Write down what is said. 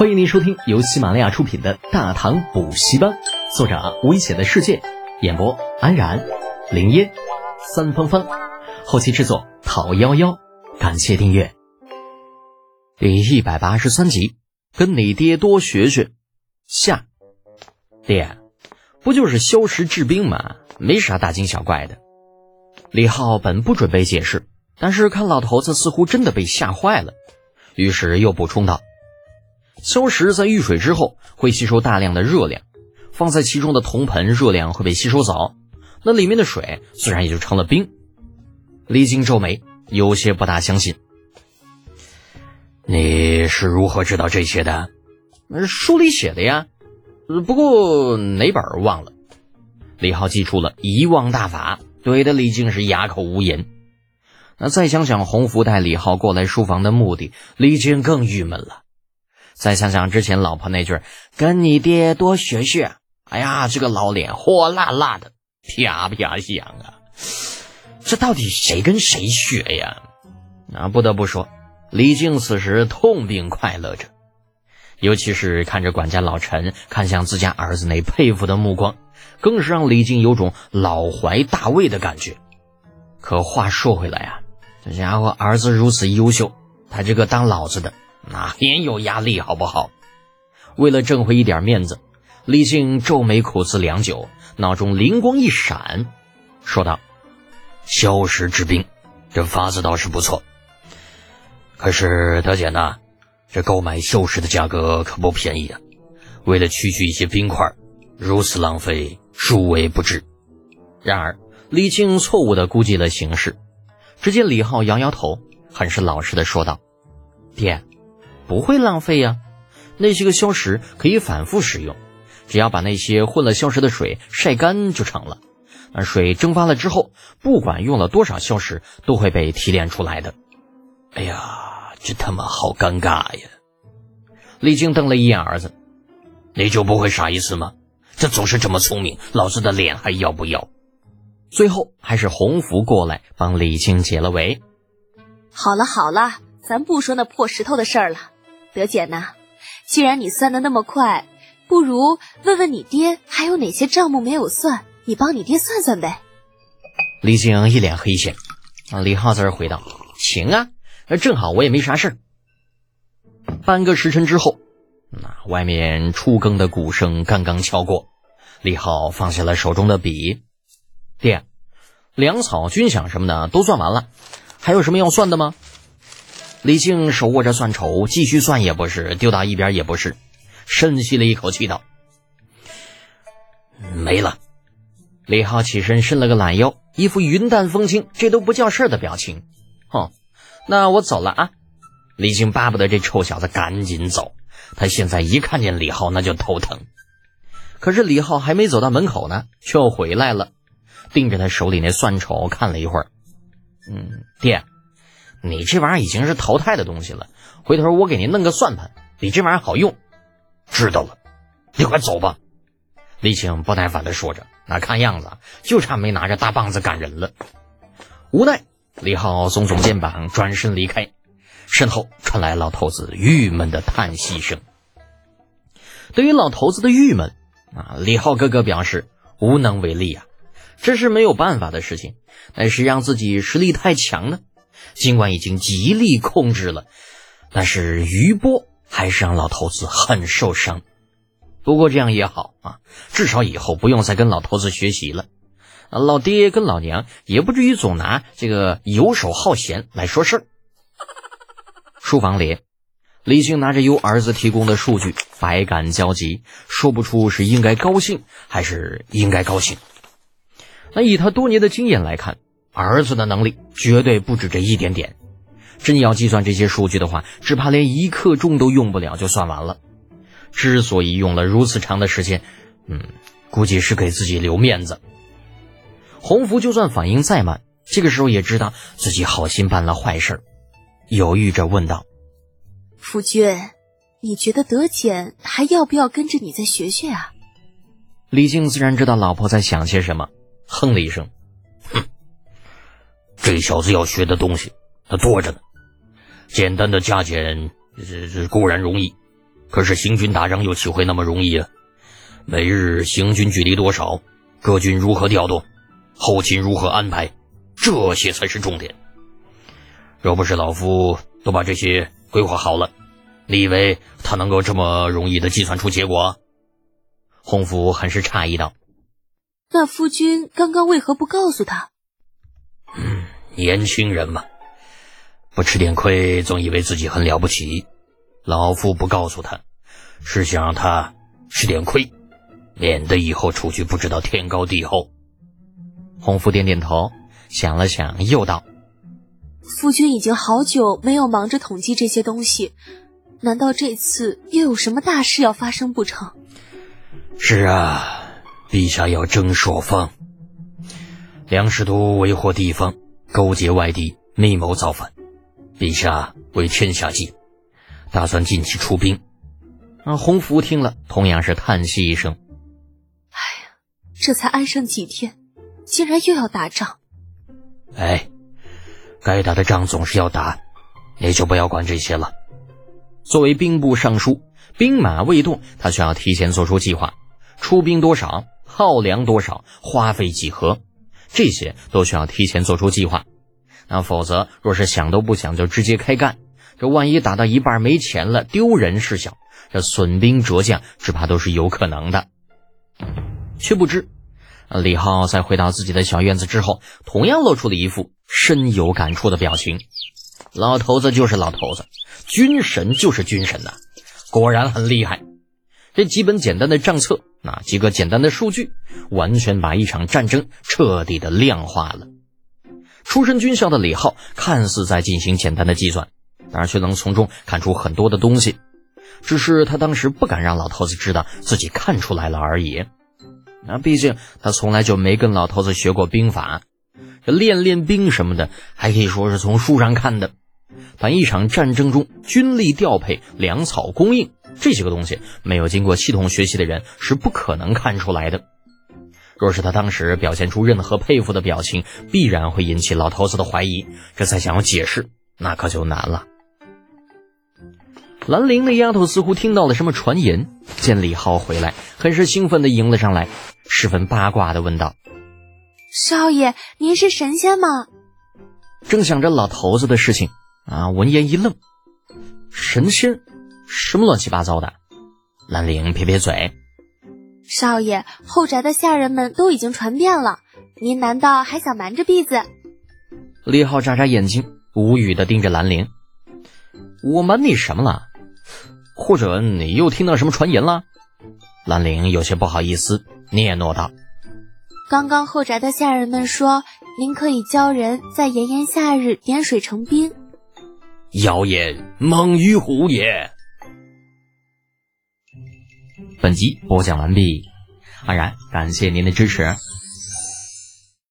欢迎您收听由喜马拉雅出品的《大唐补习班》，作者危险的世界，演播安然、林烟、三芳芳，后期制作讨幺幺，感谢订阅。第一百八十三集，跟你爹多学学。下，爹，不就是消食治病吗？没啥大惊小怪的。李浩本不准备解释，但是看老头子似乎真的被吓坏了，于是又补充道。硝石在遇水之后会吸收大量的热量，放在其中的铜盆热量会被吸收走，那里面的水自然也就成了冰。李靖皱眉，有些不大相信。你是如何知道这些的？书里写的呀，不过哪本忘了。李浩记出了遗忘大法，怼的李靖是哑口无言。那再想想洪福带李浩过来书房的目的，李靖更郁闷了。再想想之前老婆那句“跟你爹多学学”，哎呀，这个老脸火辣辣的，啪啪响啊！这到底谁跟谁学呀？啊，不得不说，李靖此时痛并快乐着，尤其是看着管家老陈看向自家儿子那佩服的目光，更是让李靖有种老怀大慰的感觉。可话说回来啊，这家伙儿子如此优秀，他这个当老子的。那很有压力，好不好？为了挣回一点面子，李靖皱眉苦思良久，脑中灵光一闪，说道：“消食治病，这法子倒是不错。可是德姐呢？这购买消石的价格可不便宜啊！为了区区一些冰块，如此浪费，殊为不值。”然而，李靖错误地估计了形势。只见李浩摇摇头，很是老实地说道：“爹。”不会浪费呀，那些个消食可以反复使用，只要把那些混了消食的水晒干就成了。那水蒸发了之后，不管用了多少消食，都会被提炼出来的。哎呀，这他妈好尴尬呀！李靖瞪了一眼儿子：“你就不会傻一次吗？这总是这么聪明，老子的脸还要不要？”最后还是洪福过来帮李靖解了围。好了好了，咱不说那破石头的事儿了。德姐呐，既然你算的那么快，不如问问你爹还有哪些账目没有算，你帮你爹算算呗。李靖一脸黑线，啊，李浩在这回道：“行啊，那正好我也没啥事儿。”半个时辰之后，那外面初更的鼓声刚刚敲过，李浩放下了手中的笔，爹，粮草、军饷什么的都算完了，还有什么要算的吗？李靖手握着算筹，继续算也不是，丢到一边也不是，深吸了一口气道：“没了。”李浩起身伸了个懒腰，一副云淡风轻，这都不叫事的表情。哼，那我走了啊！李靖巴不得这臭小子赶紧走，他现在一看见李浩那就头疼。可是李浩还没走到门口呢，却又回来了，盯着他手里那算筹看了一会儿。嗯，爹。你这玩意儿已经是淘汰的东西了，回头我给您弄个算盘，比这玩意儿好用。知道了，你快走吧。李青不耐烦地说着，那看样子就差没拿着大棒子赶人了。无奈，李浩耸耸肩膀，转身离开，身后传来老头子郁闷的叹息声。对于老头子的郁闷啊，李浩哥哥表示无能为力啊，这是没有办法的事情，那是让自己实力太强呢。尽管已经极力控制了，但是余波还是让老头子很受伤。不过这样也好啊，至少以后不用再跟老头子学习了。老爹跟老娘也不至于总拿这个游手好闲来说事儿。书房里，李靖拿着由儿子提供的数据，百感交集，说不出是应该高兴还是应该高兴。那以他多年的经验来看。儿子的能力绝对不止这一点点，真要计算这些数据的话，只怕连一刻钟都用不了就算完了。之所以用了如此长的时间，嗯，估计是给自己留面子。洪福就算反应再慢，这个时候也知道自己好心办了坏事，犹豫着问道：“夫君，你觉得德简还要不要跟着你再学学啊？”李靖自然知道老婆在想些什么，哼了一声。这小子要学的东西，他多着呢。简单的加减，这这固然容易，可是行军打仗又岂会那么容易啊？每日行军距离多少？各军如何调动？后勤如何安排？这些才是重点。若不是老夫都把这些规划好了，你以为他能够这么容易的计算出结果？洪福很是诧异道：“那夫君刚刚为何不告诉他？”嗯，年轻人嘛，不吃点亏，总以为自己很了不起。老夫不告诉他，是想让他吃点亏，免得以后出去不知道天高地厚。洪福点点头，想了想，又道：“夫君已经好久没有忙着统计这些东西，难道这次又有什么大事要发生不成？”是啊，陛下要征朔方，梁师都为祸地方，勾结外敌，密谋造反。陛下为天下计。打算近期出兵，啊！洪福听了，同样是叹息一声：“哎呀，这才安生几天，竟然又要打仗。”哎，该打的仗总是要打，你就不要管这些了。作为兵部尚书，兵马未动，他需要提前做出计划：出兵多少，耗粮多少，花费几何，这些都需要提前做出计划。那否则，若是想都不想就直接开干。这万一打到一半没钱了，丢人事小，这损兵折将，只怕都是有可能的。却不知，李浩在回到自己的小院子之后，同样露出了一副深有感触的表情。老头子就是老头子，军神就是军神呐，果然很厉害。这几本简单的账册，那几个简单的数据，完全把一场战争彻底的量化了。出身军校的李浩，看似在进行简单的计算。而却能从中看出很多的东西，只是他当时不敢让老头子知道自己看出来了而已。那毕竟他从来就没跟老头子学过兵法，这练练兵什么的，还可以说是从书上看的。但一场战争中，军力调配、粮草供应这些个东西，没有经过系统学习的人是不可能看出来的。若是他当时表现出任何佩服的表情，必然会引起老头子的怀疑。这再想要解释，那可就难了。兰陵那丫头似乎听到了什么传言，见李浩回来，很是兴奋地迎了上来，十分八卦地问道：“少爷，您是神仙吗？”正想着老头子的事情，啊，闻言一愣：“神仙？什么乱七八糟的？”兰陵撇撇嘴：“少爷，后宅的下人们都已经传遍了，您难道还想瞒着婢子？”李浩眨眨眼睛，无语的盯着兰陵：“我瞒你什么了？”或者你又听到什么传言了？兰陵有些不好意思，嗫嚅道：“刚刚后宅的下人们说，您可以教人在炎炎夏日点水成冰。”谣言猛于虎也。本集播讲完毕，安然感谢您的支持。